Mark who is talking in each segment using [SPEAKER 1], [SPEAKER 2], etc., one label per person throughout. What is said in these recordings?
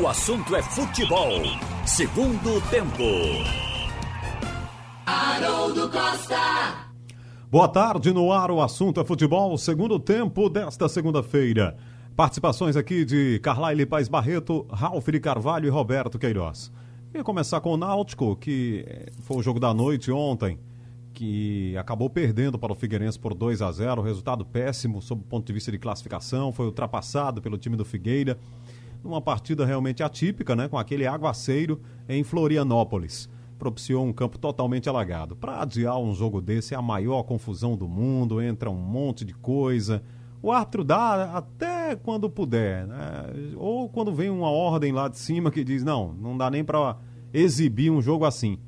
[SPEAKER 1] O assunto é futebol. Segundo tempo.
[SPEAKER 2] Haroldo Costa.
[SPEAKER 3] Boa tarde no ar. O assunto é futebol. Segundo tempo desta segunda-feira. Participações aqui de Carlyle Paz Barreto, Ralf de Carvalho e Roberto Queiroz. Ia começar com o Náutico, que foi o jogo da noite ontem, que acabou perdendo para o Figueirense por 2 a 0 resultado péssimo sob o ponto de vista de classificação, foi ultrapassado pelo time do Figueira, numa partida realmente atípica, né, com aquele aguaceiro em Florianópolis. Propiciou um campo totalmente alagado. Para adiar um jogo desse é a maior confusão do mundo, entra um monte de coisa. O árbitro dá até quando puder, né? ou quando vem uma ordem lá de cima que diz: não, não dá nem para exibir um jogo assim.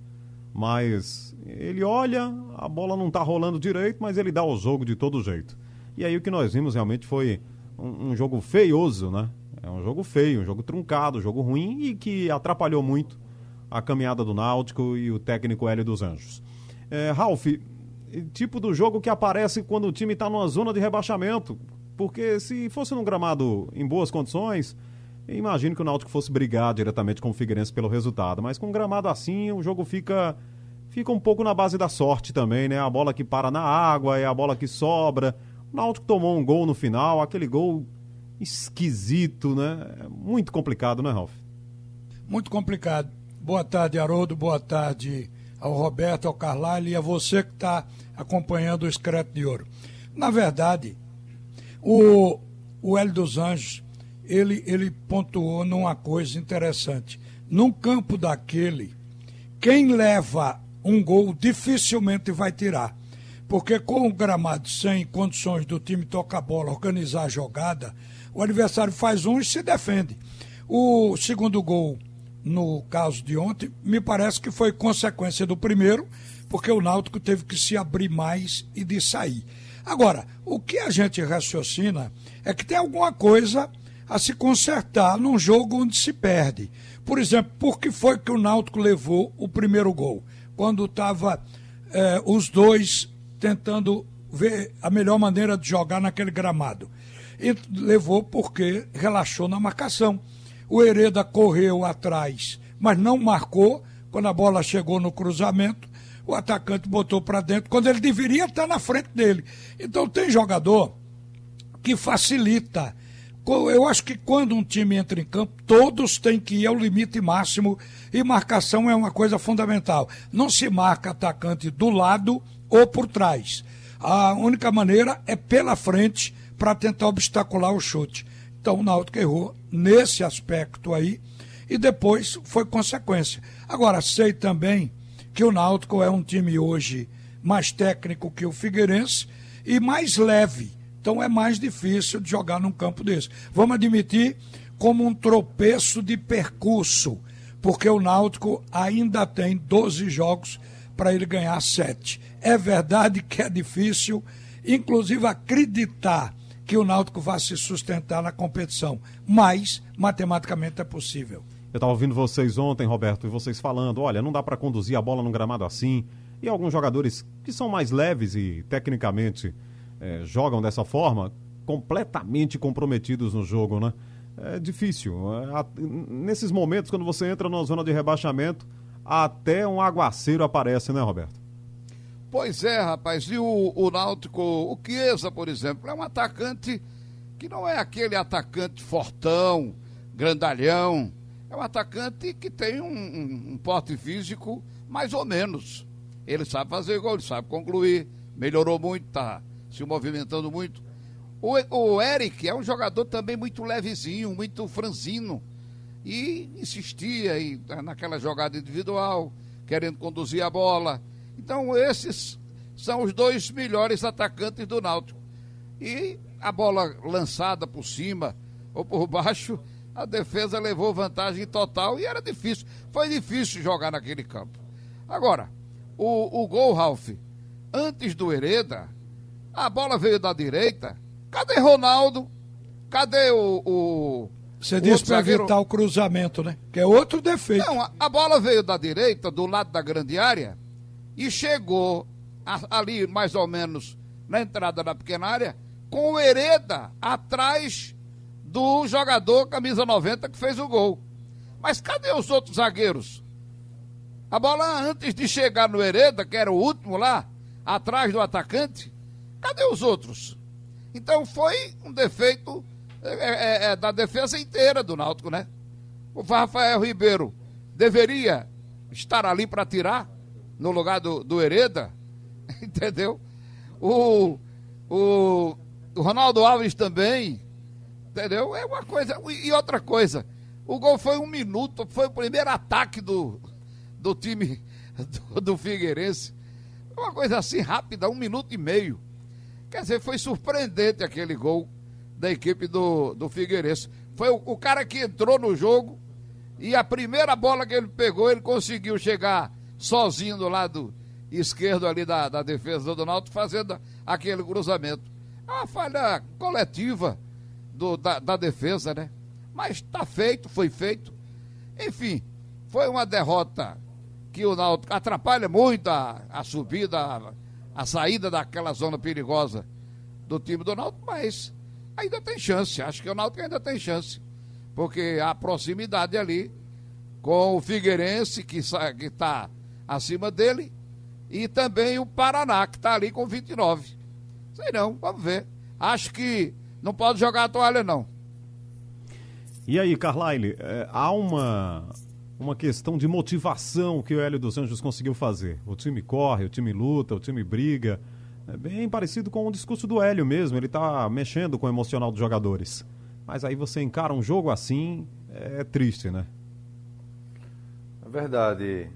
[SPEAKER 3] Mas ele olha, a bola não tá rolando direito, mas ele dá o jogo de todo jeito. E aí o que nós vimos realmente foi um, um jogo feioso, né? É um jogo feio, um jogo truncado, um jogo ruim e que atrapalhou muito a caminhada do Náutico e o técnico Hélio dos Anjos. É, Ralf, tipo do jogo que aparece quando o time está numa zona de rebaixamento. Porque se fosse num gramado em boas condições, imagino que o Náutico fosse brigar diretamente com o Figueirense pelo resultado. Mas com um gramado assim, o jogo fica fica um pouco na base da sorte também, né? A bola que para na água, é a bola que sobra. O Náutico tomou um gol no final, aquele gol esquisito, né? Muito complicado, né, Ralf?
[SPEAKER 4] Muito complicado. Boa tarde, Haroldo. Boa tarde ao Roberto, ao Carlyle e a você que está acompanhando o Excreto de Ouro. Na verdade, o, o Hélio dos Anjos, ele, ele pontuou numa coisa interessante. Num campo daquele, quem leva um gol dificilmente vai tirar. Porque com o gramado sem condições do time tocar a bola, organizar a jogada, o adversário faz um e se defende. O segundo gol, no caso de ontem, me parece que foi consequência do primeiro, porque o Náutico teve que se abrir mais e de sair. Agora, o que a gente raciocina é que tem alguma coisa a se consertar num jogo onde se perde. Por exemplo, por que foi que o Náutico levou o primeiro gol? Quando estava eh, os dois tentando ver a melhor maneira de jogar naquele gramado. E levou porque relaxou na marcação. O Hereda correu atrás, mas não marcou. Quando a bola chegou no cruzamento, o atacante botou para dentro, quando ele deveria estar na frente dele. Então tem jogador que facilita. Eu acho que quando um time entra em campo, todos têm que ir ao limite máximo e marcação é uma coisa fundamental. Não se marca atacante do lado ou por trás. A única maneira é pela frente para tentar obstacular o chute. Então o Náutico errou nesse aspecto aí e depois foi consequência. Agora, sei também que o Náutico é um time hoje mais técnico que o Figueirense e mais leve. Então é mais difícil de jogar num campo desse. Vamos admitir como um tropeço de percurso, porque o Náutico ainda tem 12 jogos para ele ganhar 7. É verdade que é difícil, inclusive acreditar que o Náutico vá se sustentar na competição, mas matematicamente é possível.
[SPEAKER 3] Eu estava ouvindo vocês ontem, Roberto, e vocês falando, olha, não dá para conduzir a bola num gramado assim. E alguns jogadores que são mais leves e tecnicamente é, jogam dessa forma, completamente comprometidos no jogo, né? É difícil. Nesses momentos, quando você entra numa zona de rebaixamento, até um aguaceiro aparece, né, Roberto?
[SPEAKER 5] Pois é, rapaz. E o, o Náutico, o Chiesa, por exemplo, é um atacante que não é aquele atacante fortão, grandalhão. É um atacante que tem um, um, um porte físico mais ou menos. Ele sabe fazer gol, ele sabe concluir. Melhorou muito, tá se movimentando muito. O, o Eric é um jogador também muito levezinho, muito franzino. E insistia em, naquela jogada individual, querendo conduzir a bola então, esses são os dois melhores atacantes do Náutico. E a bola lançada por cima ou por baixo, a defesa levou vantagem total e era difícil. Foi difícil jogar naquele campo. Agora, o, o gol, Ralf, antes do Hereda, a bola veio da direita. Cadê Ronaldo? Cadê o. o
[SPEAKER 4] Você disse para evitar o cruzamento, né? Que é outro defeito.
[SPEAKER 5] Não, a, a bola veio da direita, do lado da grande área e chegou a, ali mais ou menos na entrada da pequena área com o Hereda atrás do jogador camisa 90 que fez o gol. Mas cadê os outros zagueiros? A bola antes de chegar no Hereda, que era o último lá, atrás do atacante, cadê os outros? Então foi um defeito é, é, é, da defesa inteira do Náutico, né? O Rafael Ribeiro deveria estar ali para tirar no lugar do, do Hereda, entendeu? O, o, o Ronaldo Alves também, entendeu? É uma coisa. E outra coisa, o gol foi um minuto, foi o primeiro ataque do, do time do, do Figueirense. Uma coisa assim rápida, um minuto e meio. Quer dizer, foi surpreendente aquele gol da equipe do, do Figueirense. Foi o, o cara que entrou no jogo e a primeira bola que ele pegou, ele conseguiu chegar sozinho do lado esquerdo ali da, da defesa do Náutico, fazendo aquele cruzamento. É uma falha coletiva do, da, da defesa, né? Mas está feito, foi feito. Enfim, foi uma derrota que o Náutico atrapalha muito a, a subida, a, a saída daquela zona perigosa do time do Náutico, mas ainda tem chance. Acho que o Náutico ainda tem chance. Porque a proximidade ali com o Figueirense, que está acima dele, e também o Paraná, que está ali com 29. Sei não, vamos ver. Acho que não pode jogar a toalha, não.
[SPEAKER 3] E aí, Carlyle, é, há uma, uma questão de motivação que o Hélio dos Anjos conseguiu fazer. O time corre, o time luta, o time briga. É bem parecido com o discurso do Hélio mesmo, ele está mexendo com o emocional dos jogadores. Mas aí você encara um jogo assim, é triste, né?
[SPEAKER 6] É verdade,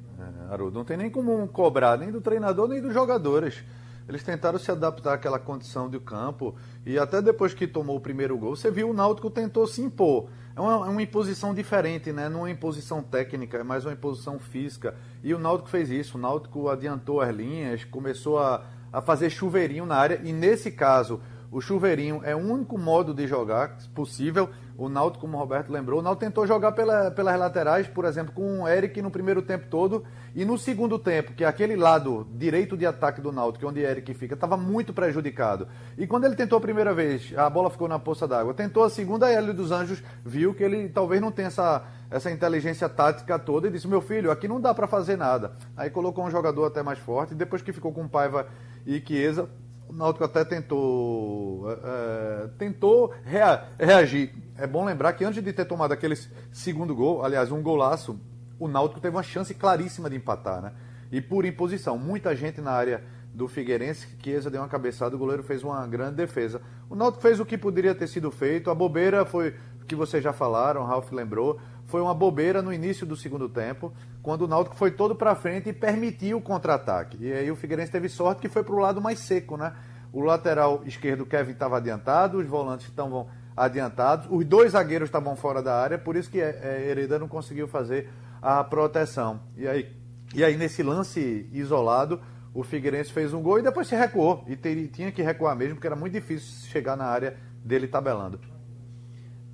[SPEAKER 6] Haroldo. Não tem nem como cobrar, nem do treinador, nem dos jogadores. Eles tentaram se adaptar àquela condição do campo e até depois que tomou o primeiro gol, você viu o Náutico tentou se impor. É uma, é uma imposição diferente, né? Não é uma imposição técnica, é mais uma imposição física. E o Náutico fez isso. O Náutico adiantou as linhas, começou a, a fazer chuveirinho na área e nesse caso o chuveirinho é o único modo de jogar possível. O Náutico, como o Roberto lembrou, o Náutico tentou jogar pela, pelas laterais, por exemplo, com o Eric no primeiro tempo todo. E no segundo tempo, que é aquele lado direito de ataque do Náutico, onde Eric fica, estava muito prejudicado. E quando ele tentou a primeira vez, a bola ficou na poça d'água. Tentou a segunda, a Hélio dos Anjos viu que ele talvez não tenha essa, essa inteligência tática toda e disse: Meu filho, aqui não dá para fazer nada. Aí colocou um jogador até mais forte. Depois que ficou com Paiva e Chiesa, o Náutico até tentou, é, tentou rea, reagir. É bom lembrar que antes de ter tomado aquele segundo gol, aliás, um golaço, o Náutico teve uma chance claríssima de empatar, né? E por imposição, muita gente na área do Figueirense, Chiesa deu uma cabeçada, o goleiro fez uma grande defesa. O Náutico fez o que poderia ter sido feito, a bobeira foi o que vocês já falaram, o Ralf lembrou, foi uma bobeira no início do segundo tempo, quando o Náutico foi todo para frente e permitiu o contra-ataque. E aí o Figueirense teve sorte que foi para o lado mais seco, né? O lateral esquerdo, Kevin, estava adiantado, os volantes estavam adiantados, os dois zagueiros estavam fora da área, por isso que é, Hereda não conseguiu fazer a proteção. E aí, e aí, nesse lance isolado, o Figueirense fez um gol e depois se recuou. E teria, tinha que recuar mesmo, porque era muito difícil chegar na área dele tabelando.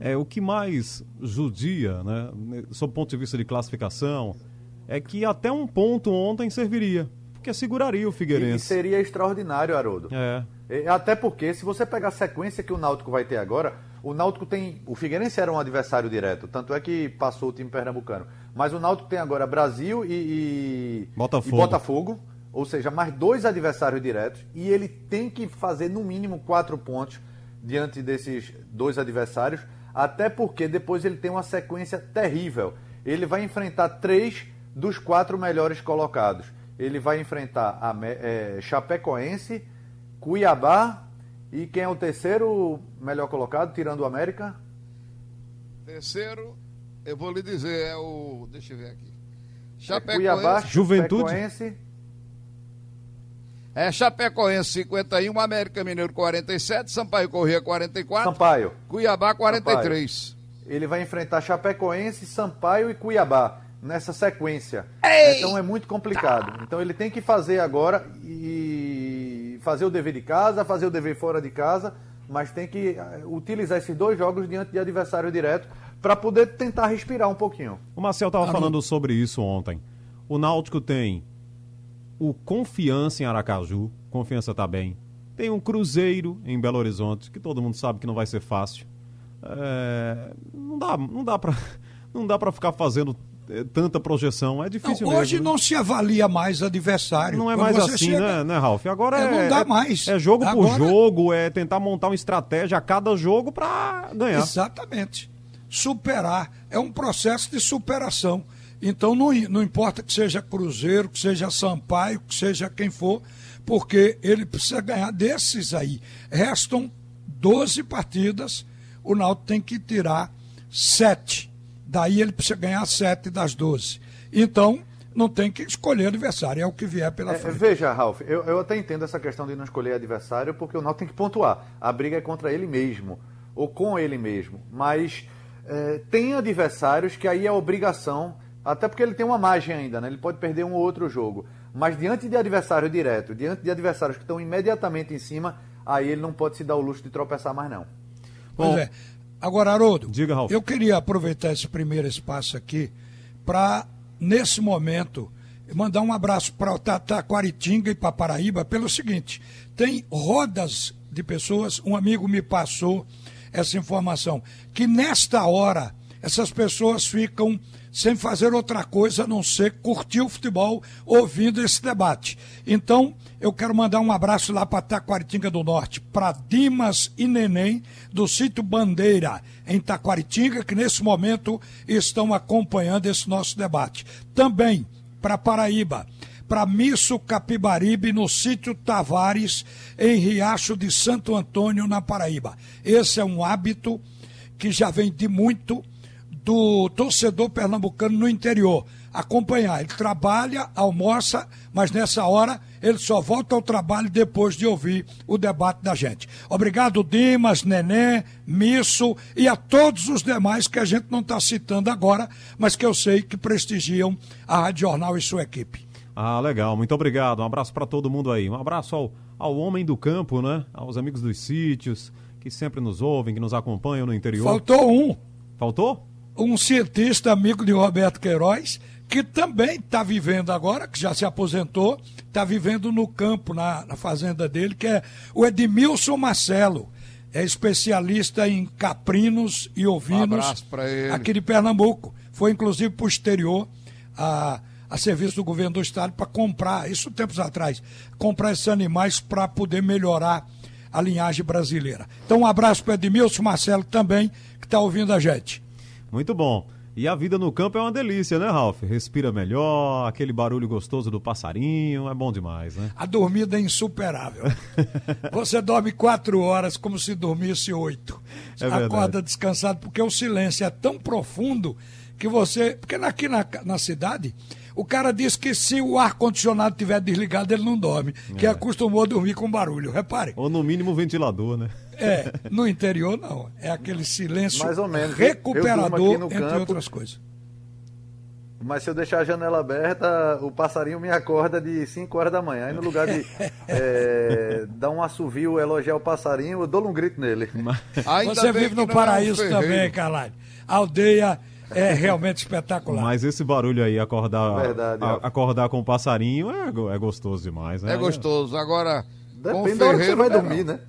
[SPEAKER 3] É, o que mais judia, né, sob o ponto de vista de classificação, é que até um ponto ontem serviria. Porque seguraria o Figueirense.
[SPEAKER 6] E seria extraordinário, Haroldo.
[SPEAKER 3] É.
[SPEAKER 6] Até porque, se você pegar a sequência que o Náutico vai ter agora, o Náutico tem. O Figueirense era um adversário direto, tanto é que passou o time pernambucano. Mas o Náutico tem agora Brasil e, e,
[SPEAKER 3] Botafogo.
[SPEAKER 6] e Botafogo, ou seja, mais dois adversários diretos, e ele tem que fazer no mínimo quatro pontos diante desses dois adversários, até porque depois ele tem uma sequência terrível. Ele vai enfrentar três dos quatro melhores colocados. Ele vai enfrentar a é, Chapecoense, Cuiabá e quem é o terceiro melhor colocado, tirando o América?
[SPEAKER 5] Terceiro, eu vou lhe dizer, é o. Deixa eu ver aqui.
[SPEAKER 6] Chapecoense. É Cuiabá,
[SPEAKER 3] Juventude.
[SPEAKER 6] Chapecoense.
[SPEAKER 5] É Chapecoense 51, América Mineiro 47, Sampaio Corrêa 44.
[SPEAKER 6] Sampaio.
[SPEAKER 5] Cuiabá 43.
[SPEAKER 6] Sampaio. Ele vai enfrentar Chapecoense, Sampaio e Cuiabá nessa sequência.
[SPEAKER 5] Ei!
[SPEAKER 6] Então é muito complicado. Então ele tem que fazer agora e fazer o dever de casa, fazer o dever fora de casa, mas tem que eh, utilizar esses dois jogos diante de adversário direto para poder tentar respirar um pouquinho.
[SPEAKER 3] O Marcel estava falando sobre isso ontem. O Náutico tem o Confiança em Aracaju, Confiança está bem. Tem um Cruzeiro em Belo Horizonte, que todo mundo sabe que não vai ser fácil. É... não dá, não dá para não dá para ficar fazendo é, tanta projeção. É difícil
[SPEAKER 4] não, Hoje
[SPEAKER 3] mesmo, né?
[SPEAKER 4] não se avalia mais adversário.
[SPEAKER 3] Não é mais assim, chega... né, né, Ralf? Agora é,
[SPEAKER 4] não dá mais.
[SPEAKER 3] É jogo
[SPEAKER 4] Agora...
[SPEAKER 3] por jogo, é tentar montar uma estratégia a cada jogo para ganhar.
[SPEAKER 4] Exatamente. Superar. É um processo de superação. Então não, não importa que seja Cruzeiro, que seja Sampaio, que seja quem for, porque ele precisa ganhar desses aí. Restam 12 partidas, o Náutico tem que tirar 7. Daí ele precisa ganhar 7 das 12. Então, não tem que escolher adversário, é o que vier pela
[SPEAKER 6] é,
[SPEAKER 4] frente.
[SPEAKER 6] Veja, Ralf, eu, eu até entendo essa questão de não escolher adversário, porque o Náutico tem que pontuar. A briga é contra ele mesmo, ou com ele mesmo. Mas é, tem adversários que aí é obrigação, até porque ele tem uma margem ainda, né? Ele pode perder um ou outro jogo. Mas diante de adversário direto, diante de adversários que estão imediatamente em cima, aí ele não pode se dar o luxo de tropeçar mais, não.
[SPEAKER 4] Pois Bom, é. Agora, Haroldo,
[SPEAKER 3] diga, Ralf.
[SPEAKER 4] eu queria aproveitar esse primeiro espaço aqui para nesse momento, mandar um abraço para Taquaritinga e para Paraíba pelo seguinte: tem rodas de pessoas, um amigo me passou essa informação, que nesta hora essas pessoas ficam sem fazer outra coisa a não ser curtir o futebol ouvindo esse debate. Então, eu quero mandar um abraço lá para Taquaritinga do Norte, para Dimas e Neném, do sítio Bandeira, em Taquaritinga, que nesse momento estão acompanhando esse nosso debate. Também para Paraíba, para Misso Capibaribe, no sítio Tavares, em Riacho de Santo Antônio, na Paraíba. Esse é um hábito que já vem de muito do torcedor pernambucano no interior. Acompanhar. Ele trabalha, almoça, mas nessa hora ele só volta ao trabalho depois de ouvir o debate da gente. Obrigado, Dimas, Neném, Misso e a todos os demais que a gente não está citando agora, mas que eu sei que prestigiam a Rádio Jornal e sua equipe.
[SPEAKER 3] Ah, legal. Muito obrigado. Um abraço para todo mundo aí. Um abraço ao, ao homem do campo, né? Aos amigos dos sítios, que sempre nos ouvem, que nos acompanham no interior.
[SPEAKER 4] Faltou um.
[SPEAKER 3] Faltou?
[SPEAKER 4] Um cientista amigo de Roberto Queiroz, que também está vivendo agora, que já se aposentou, está vivendo no campo, na, na, fazenda dele, que é o Edmilson Marcelo. É especialista em caprinos e ovinos
[SPEAKER 5] um
[SPEAKER 4] aqui de Pernambuco. Foi inclusive posterior a, a serviço do governo do estado para comprar, isso tempos atrás, comprar esses animais para poder melhorar a linhagem brasileira. Então, um abraço para o Edmilson Marcelo também, que está ouvindo a gente.
[SPEAKER 3] Muito bom. E a vida no campo é uma delícia, né, Ralf? Respira melhor, aquele barulho gostoso do passarinho, é bom demais, né?
[SPEAKER 4] A dormida é insuperável. Você dorme quatro horas como se dormisse oito. É Acorda descansado, porque o silêncio é tão profundo que você. Porque aqui na, na cidade, o cara diz que se o ar-condicionado estiver desligado, ele não dorme, é. que acostumou a dormir com barulho, repare.
[SPEAKER 3] Ou no mínimo o ventilador, né?
[SPEAKER 4] É, no interior não. É aquele silêncio
[SPEAKER 6] Mais ou menos.
[SPEAKER 4] recuperador, entre campo, outras coisas.
[SPEAKER 6] Mas se eu deixar a janela aberta, o passarinho me acorda de 5 horas da manhã. Aí no lugar de é, dar um assovio, elogiar o passarinho, eu dou um grito nele.
[SPEAKER 4] Você vive no paraíso é um também, Carlalho. aldeia é realmente espetacular.
[SPEAKER 3] Mas esse barulho aí, acordar, Verdade, a, acordar com o passarinho, é, é gostoso demais. Né?
[SPEAKER 5] É gostoso. Agora,
[SPEAKER 6] Depende da hora que você vai dormir, né?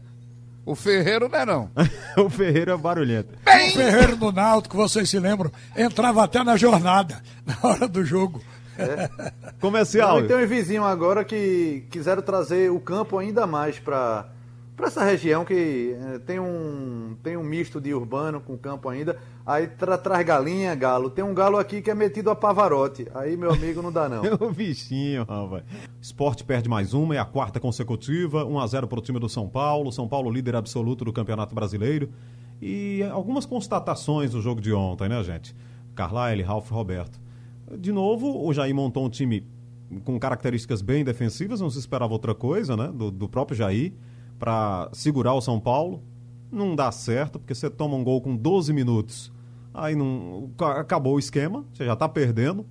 [SPEAKER 5] O Ferreiro não é não.
[SPEAKER 3] o Ferreiro é barulhento.
[SPEAKER 4] Bem... O Ferreiro do Náutico, vocês se lembram, entrava até na jornada, na hora do jogo.
[SPEAKER 3] É. Comercial.
[SPEAKER 6] Não, tem um vizinho agora que quiseram trazer o campo ainda mais para para essa região que é, tem um tem um misto de urbano com campo ainda. Aí tra, traz galinha, galo. Tem um galo aqui que é metido a Pavarote. Aí, meu amigo, não dá não.
[SPEAKER 3] o bichinho, rapaz. Esporte perde mais uma, é a quarta consecutiva. 1 a 0 para o time do São Paulo. São Paulo líder absoluto do Campeonato Brasileiro. E algumas constatações do jogo de ontem, né, gente? Carlyle, Ralf Roberto. De novo, o Jair montou um time com características bem defensivas, não se esperava outra coisa, né? Do, do próprio Jair para segurar o São Paulo. Não dá certo, porque você toma um gol com 12 minutos. Aí não, acabou o esquema, você já está perdendo.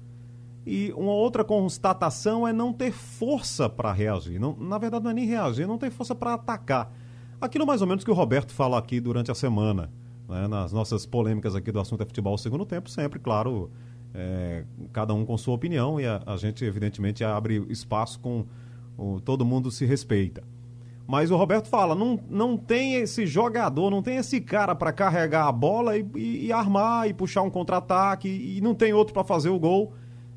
[SPEAKER 3] E uma outra constatação é não ter força para reagir. Não, na verdade, não é nem reagir, não tem força para atacar. Aquilo mais ou menos que o Roberto fala aqui durante a semana, né, nas nossas polêmicas aqui do assunto é futebol segundo tempo, sempre, claro, é, cada um com sua opinião e a, a gente, evidentemente, abre espaço com o, todo mundo se respeita. Mas o Roberto fala, não, não tem esse jogador, não tem esse cara para carregar a bola e, e, e, armar e puxar um contra-ataque e, e não tem outro para fazer o gol.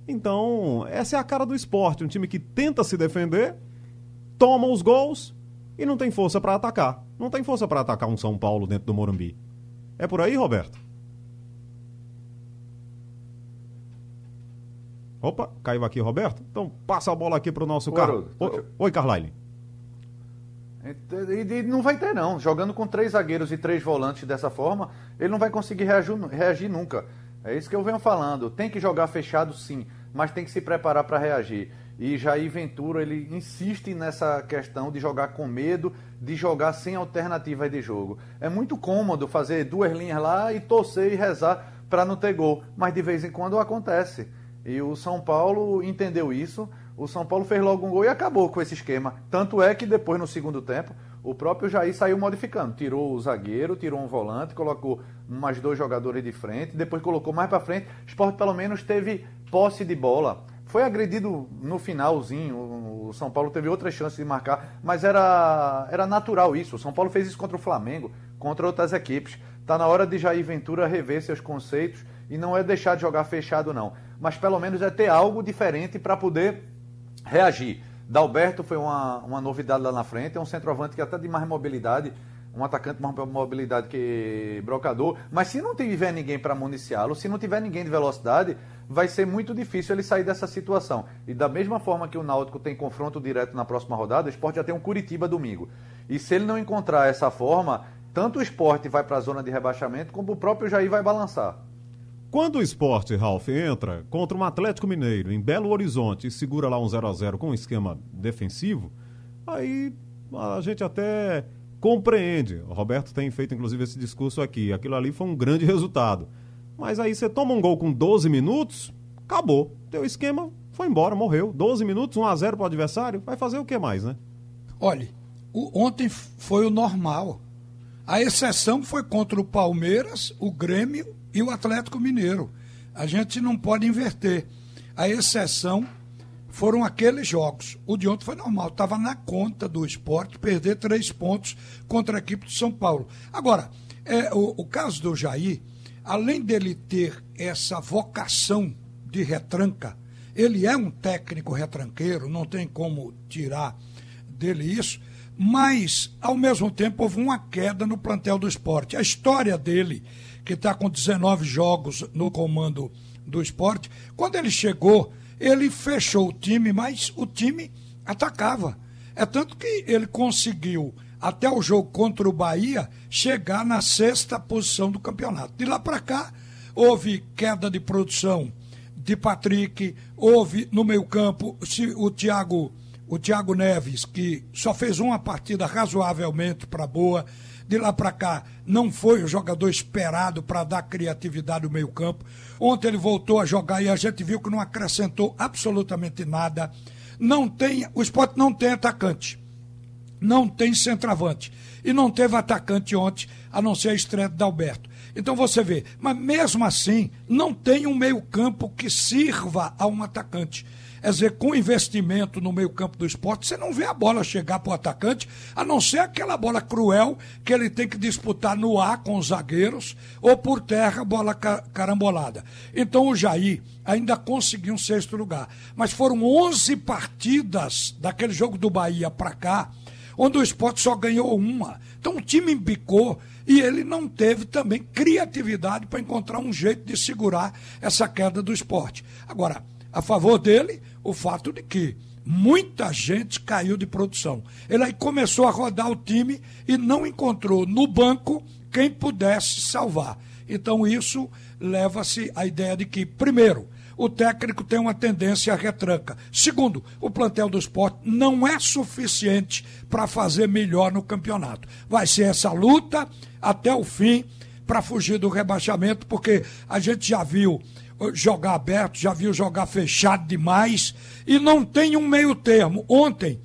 [SPEAKER 3] Então, essa é a cara do esporte, um time que tenta se defender, toma os gols e não tem força para atacar. Não tem força para atacar um São Paulo dentro do Morumbi. É por aí, Roberto? Opa, caiu aqui, Roberto. Então passa a bola aqui para o nosso carro. Oi, Oi Carlyle.
[SPEAKER 6] E, não vai ter, não. Jogando com três zagueiros e três volantes dessa forma, ele não vai conseguir reagir, reagir nunca. É isso que eu venho falando. Tem que jogar fechado, sim, mas tem que se preparar para reagir. E Jair Ventura, ele insiste nessa questão de jogar com medo, de jogar sem alternativas de jogo. É muito cômodo fazer duas linhas lá e torcer e rezar para não ter gol, mas de vez em quando acontece. E o São Paulo entendeu isso. O São Paulo fez logo um gol e acabou com esse esquema. Tanto é que depois, no segundo tempo, o próprio Jair saiu modificando. Tirou o zagueiro, tirou um volante, colocou mais dois jogadores de frente, depois colocou mais para frente. O Sport pelo menos teve posse de bola. Foi agredido no finalzinho. O São Paulo teve outras chances de marcar, mas era, era natural isso. O São Paulo fez isso contra o Flamengo, contra outras equipes. Está na hora de Jair Ventura rever seus conceitos e não é deixar de jogar fechado, não mas pelo menos é ter algo diferente para poder reagir. Dalberto foi uma, uma novidade lá na frente, é um centroavante que até de mais mobilidade, um atacante mais mobilidade que brocador, mas se não tiver ninguém para municiá-lo, se não tiver ninguém de velocidade, vai ser muito difícil ele sair dessa situação. E da mesma forma que o Náutico tem confronto direto na próxima rodada, o esporte já tem um Curitiba domingo. E se ele não encontrar essa forma, tanto o esporte vai para a zona de rebaixamento, como o próprio Jair vai balançar.
[SPEAKER 3] Quando o esporte, Ralf, entra contra um Atlético Mineiro em Belo Horizonte e segura lá um 0 a 0 com um esquema defensivo, aí a gente até compreende. O Roberto tem feito, inclusive, esse discurso aqui. Aquilo ali foi um grande resultado. Mas aí você toma um gol com 12 minutos, acabou. Teu esquema foi embora, morreu. 12 minutos, 1 a 0 para o adversário, vai fazer o que mais, né?
[SPEAKER 4] Olhe, o, ontem foi o normal. A exceção foi contra o Palmeiras, o Grêmio e o Atlético Mineiro. A gente não pode inverter. A exceção foram aqueles jogos. O de ontem foi normal, estava na conta do esporte perder três pontos contra a equipe de São Paulo. Agora, é, o, o caso do Jair, além dele ter essa vocação de retranca, ele é um técnico retranqueiro, não tem como tirar dele isso, mas, ao mesmo tempo, houve uma queda no plantel do esporte. A história dele que está com 19 jogos no comando do esporte. Quando ele chegou, ele fechou o time, mas o time atacava. É tanto que ele conseguiu, até o jogo contra o Bahia, chegar na sexta posição do campeonato. De lá para cá, houve queda de produção de Patrick, houve no meio-campo o Thiago, o Thiago Neves, que só fez uma partida razoavelmente para boa de lá para cá não foi o jogador esperado para dar criatividade no meio-campo. Ontem ele voltou a jogar e a gente viu que não acrescentou absolutamente nada. Não tem, o esporte não tem atacante, não tem centroavante e não teve atacante ontem, a não ser a estreia do Alberto. Então você vê, mas mesmo assim, não tem um meio-campo que sirva a um atacante. Quer dizer, com investimento no meio-campo do esporte, você não vê a bola chegar para o atacante, a não ser aquela bola cruel que ele tem que disputar no ar com os zagueiros ou por terra, bola carambolada. Então o Jair ainda conseguiu um sexto lugar. Mas foram 11 partidas daquele jogo do Bahia para cá, onde o esporte só ganhou uma. Então o time embicou e ele não teve também criatividade para encontrar um jeito de segurar essa queda do esporte. Agora, a favor dele, o fato de que muita gente caiu de produção. Ele aí começou a rodar o time e não encontrou no banco quem pudesse salvar. Então isso leva-se à ideia de que, primeiro, o técnico tem uma tendência à retranca. Segundo, o plantel do esporte não é suficiente para fazer melhor no campeonato. Vai ser essa luta até o fim para fugir do rebaixamento, porque a gente já viu jogar aberto, já viu jogar fechado demais e não tem um meio termo. Ontem,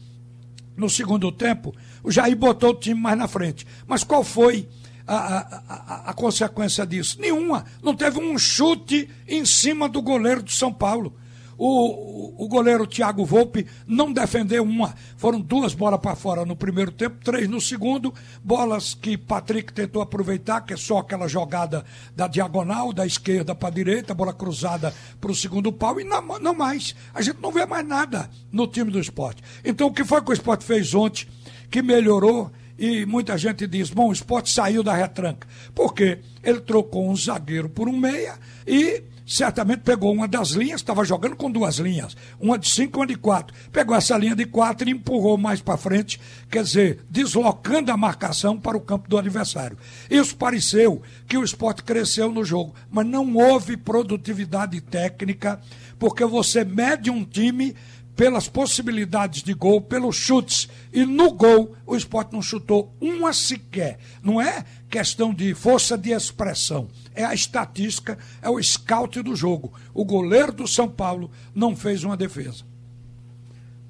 [SPEAKER 4] no segundo tempo, o Jair botou o time mais na frente. Mas qual foi a, a, a, a consequência disso? Nenhuma. Não teve um chute em cima do goleiro do São Paulo. O, o, goleiro Thiago Volpe não defendeu uma. Foram duas bolas para fora no primeiro tempo, três no segundo. Bolas que Patrick tentou aproveitar, que é só aquela jogada da diagonal, da esquerda para a direita, bola cruzada para o segundo pau e não, não mais. A gente não vê mais nada no time do esporte. Então o que foi que o esporte fez ontem, que melhorou? E muita gente diz: bom, o esporte saiu da retranca. Porque ele trocou um zagueiro por um meia e certamente pegou uma das linhas, estava jogando com duas linhas, uma de cinco e uma de quatro. Pegou essa linha de quatro e empurrou mais para frente, quer dizer, deslocando a marcação para o campo do adversário. Isso pareceu que o esporte cresceu no jogo, mas não houve produtividade técnica, porque você mede um time pelas possibilidades de gol, pelos chutes. E no gol, o esporte não chutou uma sequer. Não é questão de força de expressão. É a estatística, é o scout do jogo. O goleiro do São Paulo não fez uma defesa.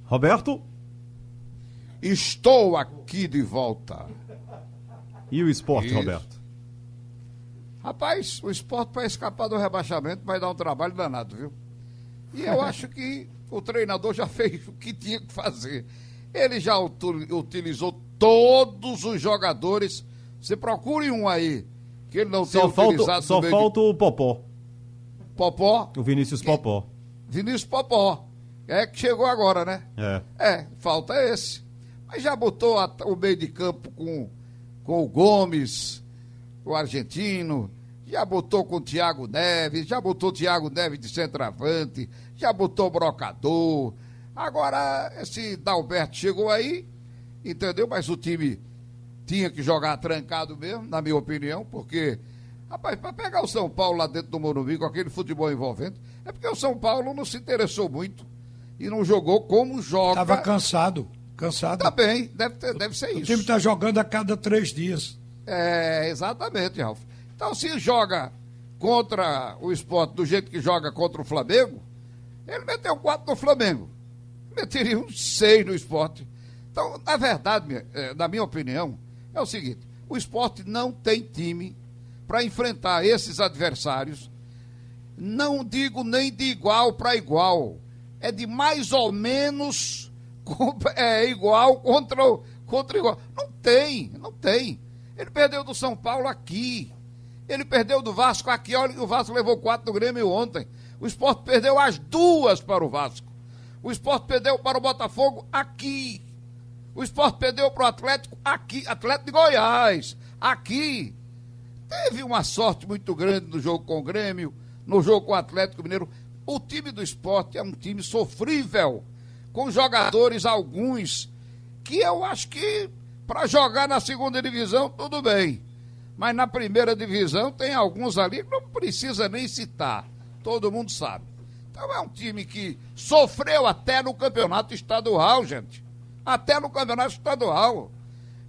[SPEAKER 3] Roberto?
[SPEAKER 5] Estou aqui de volta.
[SPEAKER 3] E o esporte,
[SPEAKER 5] Isso.
[SPEAKER 3] Roberto?
[SPEAKER 5] Rapaz, o esporte para escapar do rebaixamento vai dar um trabalho danado, viu? E eu acho que o treinador já fez o que tinha que fazer. Ele já utilizou todos os jogadores. Você procure um aí que ele não
[SPEAKER 3] Só
[SPEAKER 5] tenha
[SPEAKER 3] falta,
[SPEAKER 5] utilizado.
[SPEAKER 3] só falta o Popó.
[SPEAKER 5] de... Popó.
[SPEAKER 3] O Vinícius Popó.
[SPEAKER 5] Vinícius Popó. É que chegou agora, né?
[SPEAKER 3] É.
[SPEAKER 5] É, falta esse. Mas já botou a- o meio de campo com, com o Gomes, o argentino, já botou com o Thiago Neves, já botou o Thiago Neves de centroavante, já botou o Brocador. Agora, esse Dalberto chegou aí, entendeu? Mas o time tinha que jogar trancado mesmo, na minha opinião, porque, rapaz, para pegar o São Paulo lá dentro do Morumbi com aquele futebol envolvente, é porque o São Paulo não se interessou muito e não jogou como joga.
[SPEAKER 4] Estava cansado. Cansado.
[SPEAKER 5] Tá bem, deve, ter- deve ser
[SPEAKER 4] O
[SPEAKER 5] isso.
[SPEAKER 4] time está jogando a cada três dias.
[SPEAKER 5] É, exatamente, Ralf. Então, se joga contra o esporte do jeito que joga contra o Flamengo, ele meteu quatro no Flamengo. Meteria uns seis no esporte. Então, na verdade, eh, na minha opinião, é o seguinte: o esporte não tem time para enfrentar esses adversários. Não digo nem de igual para igual. É de mais ou menos é, igual contra, contra igual. Não tem, não tem. Ele perdeu do São Paulo aqui. Ele perdeu do Vasco aqui. Olha que o Vasco levou quatro do Grêmio ontem. O esporte perdeu as duas para o Vasco. O esporte perdeu para o Botafogo aqui. O esporte perdeu para o Atlético aqui. Atlético de Goiás. Aqui. Teve uma sorte muito grande no jogo com o Grêmio, no jogo com o Atlético Mineiro. O time do esporte é um time sofrível, com jogadores alguns que eu acho que para jogar na segunda divisão tudo bem. Mas na primeira divisão tem alguns ali que não precisa nem citar. Todo mundo sabe. Então é um time que sofreu até no campeonato estadual, gente. Até no campeonato estadual.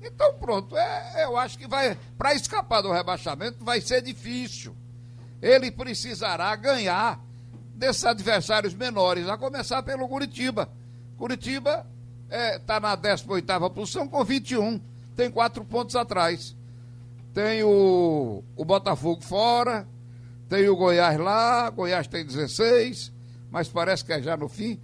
[SPEAKER 5] Então, pronto, é, eu acho que vai. Para escapar do rebaixamento vai ser difícil. Ele precisará ganhar desses adversários menores, a começar pelo Curitiba. Curitiba está na 18 posição com 21, tem quatro pontos atrás. Tem o, o Botafogo fora, tem o Goiás lá, Goiás tem 16, mas parece que é já no fim.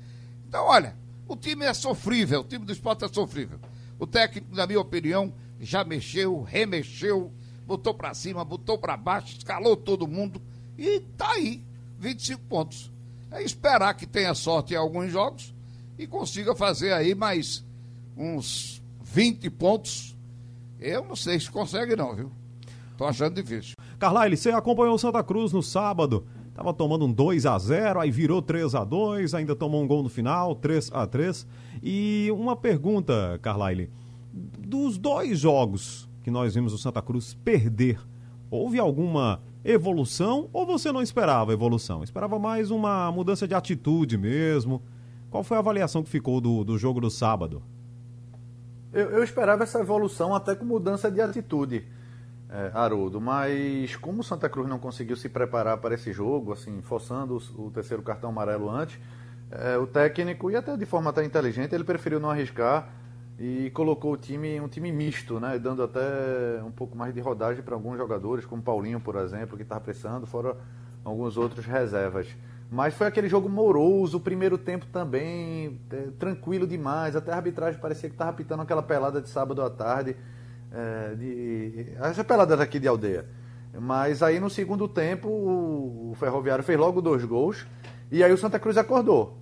[SPEAKER 5] Então, olha, o time é sofrível, o time do esporte é sofrível. O técnico, na minha opinião, já mexeu, remexeu, botou para cima, botou para baixo, escalou todo mundo e tá aí, 25 pontos. É esperar que tenha sorte em alguns jogos e consiga fazer aí mais uns 20 pontos. Eu não sei se consegue não, viu? Tô achando difícil.
[SPEAKER 3] Carlyle, você acompanhou o Santa Cruz no sábado. Tava tomando um 2 a 0 aí virou 3 a 2 ainda tomou um gol no final, 3 a 3 E uma pergunta, Carlyle. Dos dois jogos que nós vimos o Santa Cruz perder, houve alguma evolução ou você não esperava evolução? Esperava mais uma mudança de atitude mesmo? Qual foi a avaliação que ficou do, do jogo do sábado?
[SPEAKER 6] Eu, eu esperava essa evolução até com mudança de atitude, é, Haroldo, mas como o Santa Cruz não conseguiu se preparar para esse jogo, assim, forçando o, terceiro cartão amarelo antes, é, o técnico, e até de forma até inteligente, ele preferiu não arriscar e colocou o time um time misto, né, dando até um pouco mais de rodagem para alguns jogadores, como Paulinho, por exemplo, que estava precisando, fora alguns outros reservas. Mas foi aquele jogo moroso, o primeiro tempo também, é, tranquilo demais. Até a arbitragem parecia que estava pitando aquela pelada de sábado à tarde. É, de, essa pelada daqui de aldeia. Mas aí no segundo tempo o, o Ferroviário fez logo dois gols e aí o Santa Cruz acordou.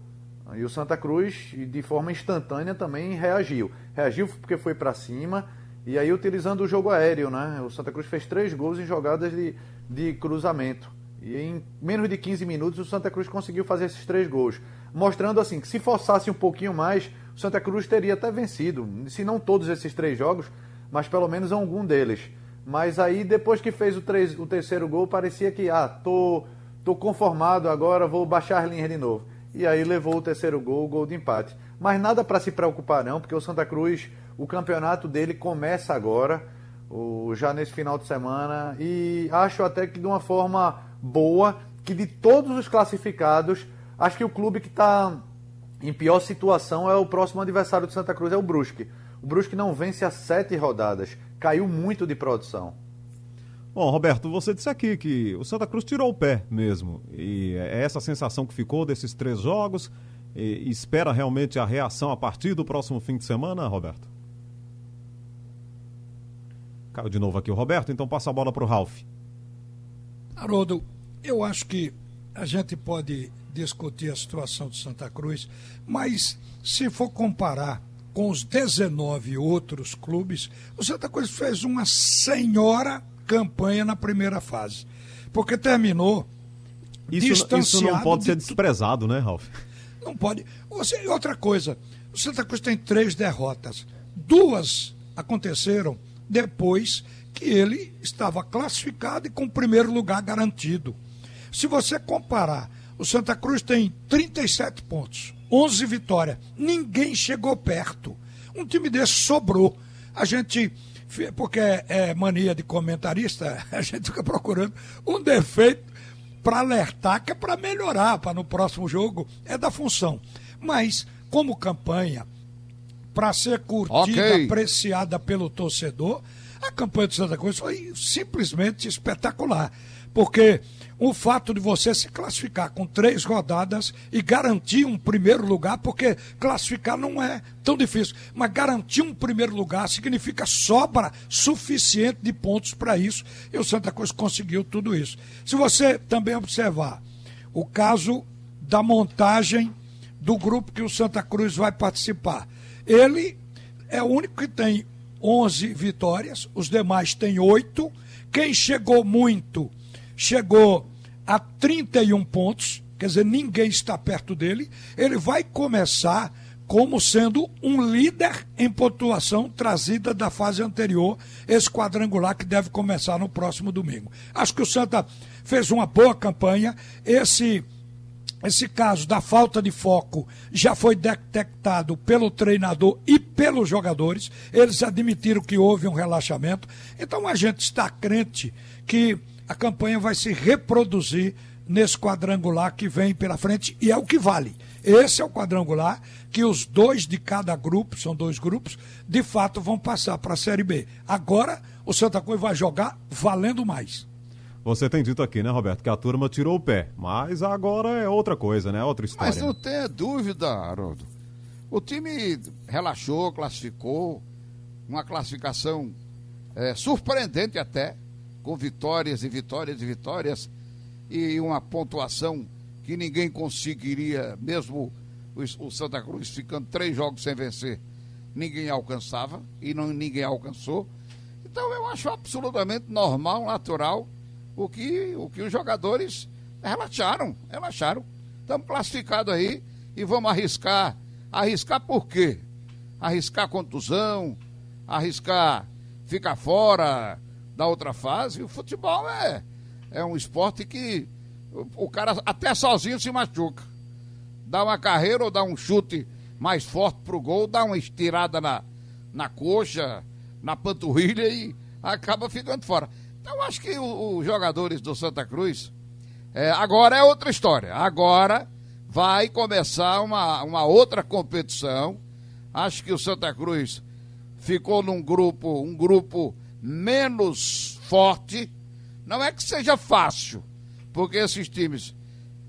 [SPEAKER 6] E o Santa Cruz, de forma instantânea, também reagiu. Reagiu porque foi para cima e aí utilizando o jogo aéreo, né? O Santa Cruz fez três gols em jogadas de, de cruzamento. E em menos de 15 minutos o Santa Cruz conseguiu fazer esses três gols. Mostrando assim que se forçasse um pouquinho mais, o Santa Cruz teria até vencido. Se não todos esses três jogos, mas pelo menos algum deles. Mas aí depois que fez o, três, o terceiro gol, parecia que, ah, tô, tô conformado agora, vou baixar as linhas de novo. E aí levou o terceiro gol, o gol de empate. Mas nada para se preocupar não, porque o Santa Cruz, o campeonato dele começa agora, o, já nesse final de semana, e acho até que de uma forma boa, que de todos os classificados, acho que o clube que está em pior situação é o próximo adversário do Santa Cruz, é o Brusque. O Brusque não vence há sete rodadas, caiu muito de produção.
[SPEAKER 3] Bom, Roberto, você disse aqui que o Santa Cruz tirou o pé mesmo. E é essa sensação que ficou desses três jogos. E espera realmente a reação a partir do próximo fim de semana, Roberto? Caiu de novo aqui o Roberto, então passa a bola para o Ralf.
[SPEAKER 4] Haroldo, eu acho que a gente pode discutir a situação de Santa Cruz, mas se for comparar com os 19 outros clubes, o Santa Cruz fez uma senhora campanha na primeira fase. Porque terminou
[SPEAKER 3] isso,
[SPEAKER 4] distanciado.
[SPEAKER 3] Isso não pode ser desprezado, né, Ralf?
[SPEAKER 4] Não pode. Você, outra coisa, o Santa Cruz tem três derrotas. Duas aconteceram depois que ele estava classificado e com o primeiro lugar garantido. Se você comparar, o Santa Cruz tem 37 pontos, 11 vitórias, ninguém chegou perto. Um time desse sobrou. A gente, porque é mania de comentarista, a gente fica procurando um defeito para alertar, que é para melhorar, para no próximo jogo, é da função. Mas, como campanha, para ser curtida, okay. apreciada pelo torcedor, a campanha do Santa Cruz foi simplesmente espetacular. Porque o fato de você se classificar com três rodadas e garantir um primeiro lugar, porque classificar não é tão difícil, mas garantir um primeiro lugar significa sobra suficiente de pontos para isso, e o Santa Cruz conseguiu tudo isso. Se você também observar o caso da montagem do grupo que o Santa Cruz vai participar, ele é o único que tem 11 vitórias, os demais têm 8. Quem chegou muito, chegou a 31 pontos, quer dizer, ninguém está perto dele. Ele vai começar como sendo um líder em pontuação trazida da fase anterior, esse quadrangular que deve começar no próximo domingo. Acho que o Santa fez uma boa campanha. Esse esse caso da falta de foco já foi detectado pelo treinador e pelos jogadores. Eles admitiram que houve um relaxamento. Então a gente está crente que a campanha vai se reproduzir nesse quadrangular que vem pela frente e é o que vale. Esse é o quadrangular que os dois de cada grupo, são dois grupos, de fato vão passar para a Série B. Agora o Santa Cruz vai jogar valendo mais.
[SPEAKER 3] Você tem dito aqui, né, Roberto, que a turma tirou o pé. Mas agora é outra coisa, né? Outra história.
[SPEAKER 5] Mas não tem dúvida, Haroldo. O time relaxou, classificou. Uma classificação é, surpreendente até, com vitórias e vitórias e vitórias. E uma pontuação que ninguém conseguiria, mesmo o, Santa Cruz ficando três jogos sem vencer, ninguém alcançava e não, ninguém alcançou. Então eu acho absolutamente normal, natural o que, o que os jogadores relaxaram, relaxaram. Estamos classificados aí e vamos arriscar. Arriscar por quê? Arriscar contusão, arriscar ficar fora da outra fase. O futebol é, é um esporte que o, o cara até sozinho se machuca. Dá uma carreira ou dá um chute mais forte pro gol, dá uma estirada na, na coxa, na panturrilha e acaba ficando fora. Então, acho que os jogadores do Santa Cruz, é, agora é outra história. Agora vai começar uma, uma outra competição. Acho que o Santa Cruz ficou num grupo, um grupo menos forte. Não é que seja fácil, porque esses times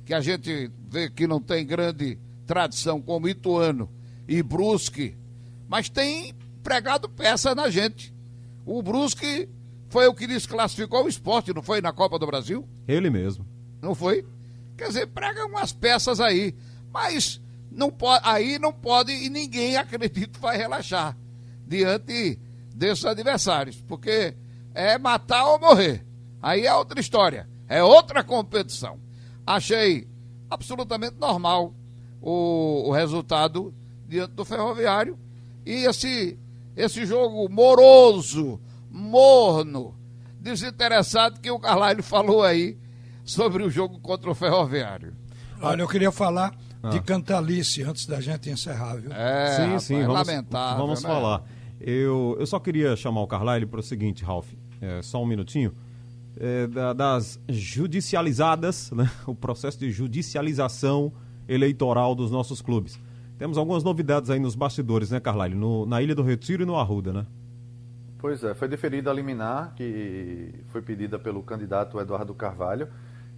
[SPEAKER 5] que a gente vê que não tem grande tradição, como Ituano e Brusque, mas tem pregado peça na gente. O Brusque foi o que desclassificou o esporte, não foi na Copa do Brasil?
[SPEAKER 3] Ele mesmo.
[SPEAKER 5] Não foi? Quer dizer, prega umas peças aí. Mas não pode, aí não pode e ninguém, acredito, vai relaxar diante desses adversários. Porque é matar ou morrer. Aí é outra história. É outra competição. Achei absolutamente normal o, o resultado diante do Ferroviário. E esse, esse jogo moroso, morno, desinteressado que o Carlyle falou aí sobre o jogo contra o Ferroviário.
[SPEAKER 4] Olha, eu queria falar ah. de Cantalice antes da gente encerrar, viu?
[SPEAKER 3] É, sim, rapaz, sim, vamos, lamentável. Vamos né? falar. Eu, eu só queria chamar o Carlyle para o seguinte, Ralf, é, só um minutinho. É, da, das judicializadas, né, o processo de judicialização eleitoral dos nossos clubes. Temos algumas novidades aí nos bastidores, né, Carlyle? No, na Ilha do Retiro e no Arruda, né?
[SPEAKER 6] Pois é, foi deferida a liminar, que foi pedida pelo candidato Eduardo Carvalho,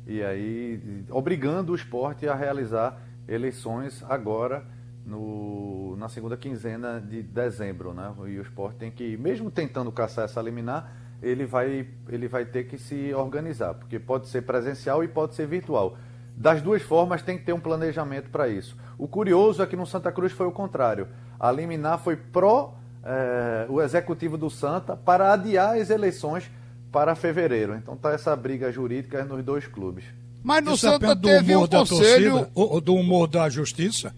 [SPEAKER 6] e aí obrigando o esporte a realizar eleições agora no, na segunda quinzena de dezembro, né? E o esporte tem que, mesmo tentando caçar essa liminar, ele vai, ele vai ter que se organizar, porque pode ser presencial e pode ser virtual. Das duas formas, tem que ter um planejamento para isso. O curioso é que no Santa Cruz foi o contrário. A liminar foi pró é, o executivo do Santa para adiar as eleições para fevereiro. Então tá essa briga jurídica nos dois clubes.
[SPEAKER 4] Mas no Isso Santa teve um conselho... Torcida, ou do humor da justiça,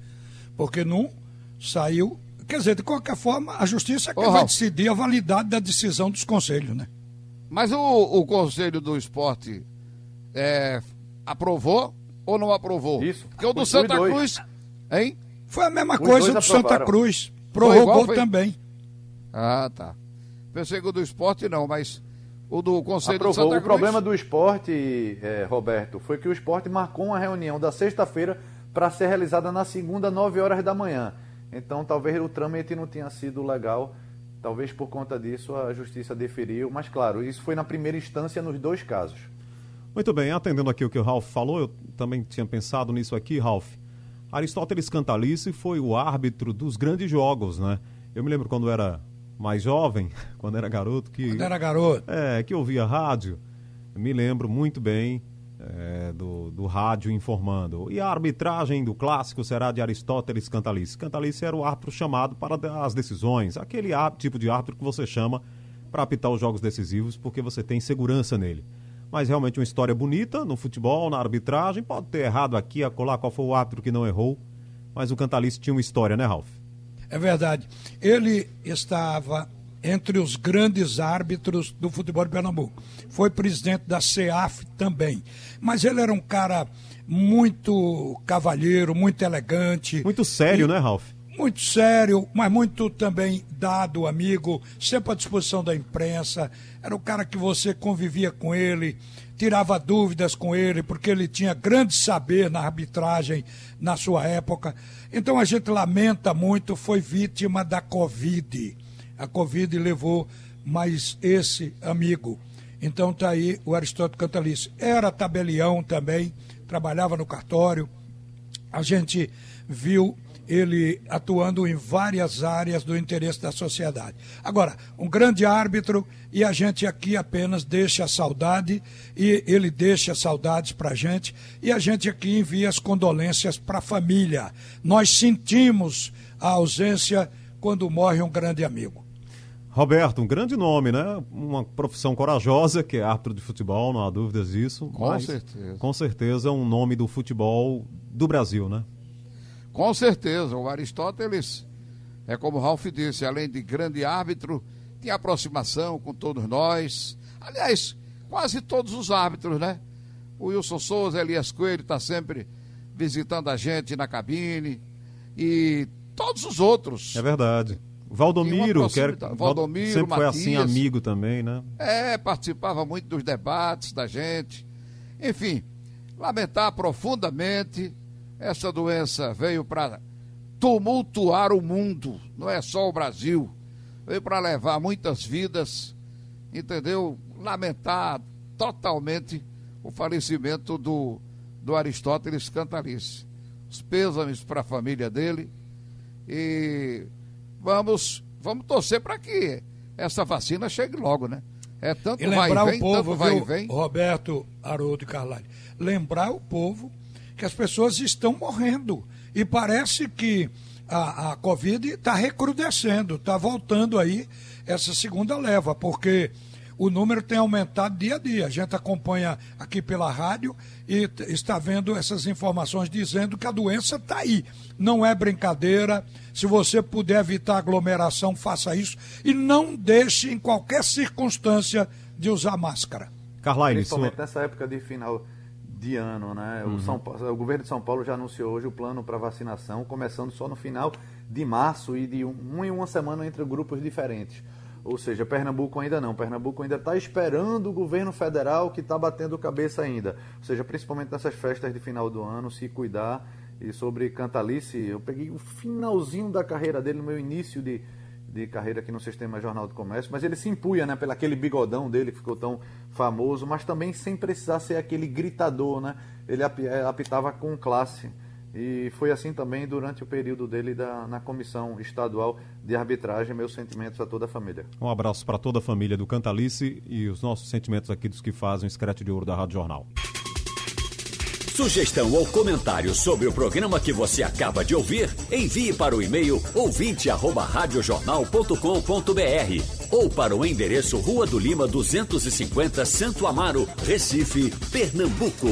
[SPEAKER 4] porque não saiu Quer dizer, de qualquer forma, a justiça é que vai decidir a validade da decisão dos conselhos, né?
[SPEAKER 5] Mas o, o Conselho do Esporte é, aprovou ou não aprovou?
[SPEAKER 6] Isso.
[SPEAKER 5] Porque o do Santa Cruz, hein?
[SPEAKER 4] Foi a mesma Os coisa do Santa Cruz. Prorrogou igual, também.
[SPEAKER 5] Ah, tá. Pensei que o do esporte não, mas o do Conselho
[SPEAKER 6] Aprovou.
[SPEAKER 5] do Santa Cruz...
[SPEAKER 6] O problema do esporte, é, Roberto, foi que o esporte marcou uma reunião da sexta-feira para ser realizada na segunda, 9 horas da manhã. Então, talvez o trâmite não tenha sido legal. Talvez por conta disso a justiça deferiu. Mas, claro, isso foi na primeira instância nos dois casos.
[SPEAKER 3] Muito bem, atendendo aqui o que o Ralf falou, eu também tinha pensado nisso aqui, Ralf. Aristóteles Cantalice foi o árbitro dos grandes jogos, né? Eu me lembro quando era mais jovem, quando era garoto, que.
[SPEAKER 4] Quando era garoto.
[SPEAKER 3] É, que ouvia rádio. Me lembro muito bem é, do, do rádio informando. E a arbitragem do clássico será de Aristóteles Cantalice. Cantalice era o árbitro chamado para as decisões, aquele tipo de árbitro que você chama para apitar os jogos decisivos, porque você tem segurança nele. Mas realmente uma história bonita no futebol, na arbitragem. Pode ter errado aqui, acolá, qual foi o árbitro que não errou. Mas o Cantalice tinha uma história, né, Ralf?
[SPEAKER 4] É verdade. Ele estava entre os grandes árbitros do futebol de Pernambuco. Foi presidente da CEAF também. Mas ele era um cara muito cavalheiro, muito elegante.
[SPEAKER 3] Muito sério, e, né, Ralf?
[SPEAKER 4] Muito sério, mas muito também dado, amigo, sempre à disposição da imprensa. Era o cara que você convivia com ele, tirava dúvidas com ele, porque ele tinha grande saber na arbitragem na sua época. Então a gente lamenta muito, foi vítima da Covid a Covid levou mais esse amigo. Então está aí o Aristóteles Cantalice. Era tabelião também, trabalhava no cartório. A gente viu ele atuando em várias áreas do interesse da sociedade. Agora, um grande árbitro e a gente aqui apenas deixa a saudade e ele deixa saudades para a gente e a gente aqui envia as condolências para a família. Nós sentimos a ausência quando morre um grande amigo.
[SPEAKER 3] Roberto, um grande nome, né? Uma profissão corajosa, que é árbitro de futebol, não há dúvidas disso.
[SPEAKER 5] Com certeza.
[SPEAKER 3] Com certeza um nome do futebol do Brasil, né?
[SPEAKER 5] Com certeza. O Aristóteles, é como o Ralf disse, além de grande árbitro, tinha aproximação com todos nós. Aliás, quase todos os árbitros, né? O Wilson Souza, Elias Coelho está sempre visitando a gente na cabine. E todos os outros.
[SPEAKER 3] É verdade. Valdomiro, que era, Valdomiro sempre Matias, foi assim amigo também, né?
[SPEAKER 5] É, participava muito dos debates da gente. Enfim, lamentar profundamente essa doença veio para tumultuar o mundo, não é só o Brasil. Veio para levar muitas vidas, entendeu? Lamentar totalmente o falecimento do do Aristóteles Cantalice. Os pêsames para a família dele e vamos, vamos torcer para que essa vacina chegue logo, né? É tanto
[SPEAKER 4] e lembrar
[SPEAKER 5] vai e vem,
[SPEAKER 4] o povo,
[SPEAKER 5] vai
[SPEAKER 4] viu,
[SPEAKER 5] e vem.
[SPEAKER 4] Roberto, Haroldo Carlalho, lembrar o povo que as pessoas estão morrendo e parece que a, a Covid está recrudescendo, está voltando aí essa segunda leva, porque o número tem aumentado dia a dia. A gente acompanha aqui pela rádio e está vendo essas informações dizendo que a doença está aí. Não é brincadeira. Se você puder evitar aglomeração, faça isso. E não deixe, em qualquer circunstância, de usar máscara.
[SPEAKER 6] Carlaine, Principalmente sua... nessa época de final de ano, né? Uhum. O, São, o, governo de São Paulo já anunciou hoje o plano para vacinação, começando só no final de março e de um, um em uma semana entre grupos diferentes. Ou seja, Pernambuco ainda não. Pernambuco ainda está esperando o governo federal que está batendo cabeça ainda. Ou seja, principalmente nessas festas de final do ano, se cuidar. E sobre Cantalice, eu peguei o finalzinho da carreira dele, no meu início de, de carreira aqui no Sistema Jornal do Comércio, mas ele se impunha, né, pelo aquele bigodão dele que ficou tão famoso, mas também sem precisar ser aquele gritador, né? Ele é, apitava com classe. E foi assim também durante o período dele da, na Comissão Estadual de Arbitragem. Meus sentimentos a toda a família.
[SPEAKER 3] Um abraço para toda a família do Cantalice e os nossos sentimentos aqui dos que fazem o Escrete de Ouro da Rádio Jornal.
[SPEAKER 1] Sugestão ou comentário sobre o programa que você acaba de ouvir, envie para o e-mail ouvinte@radiojornal.com.br ou para o endereço Rua do Lima 250, Santo Amaro, Recife, Pernambuco.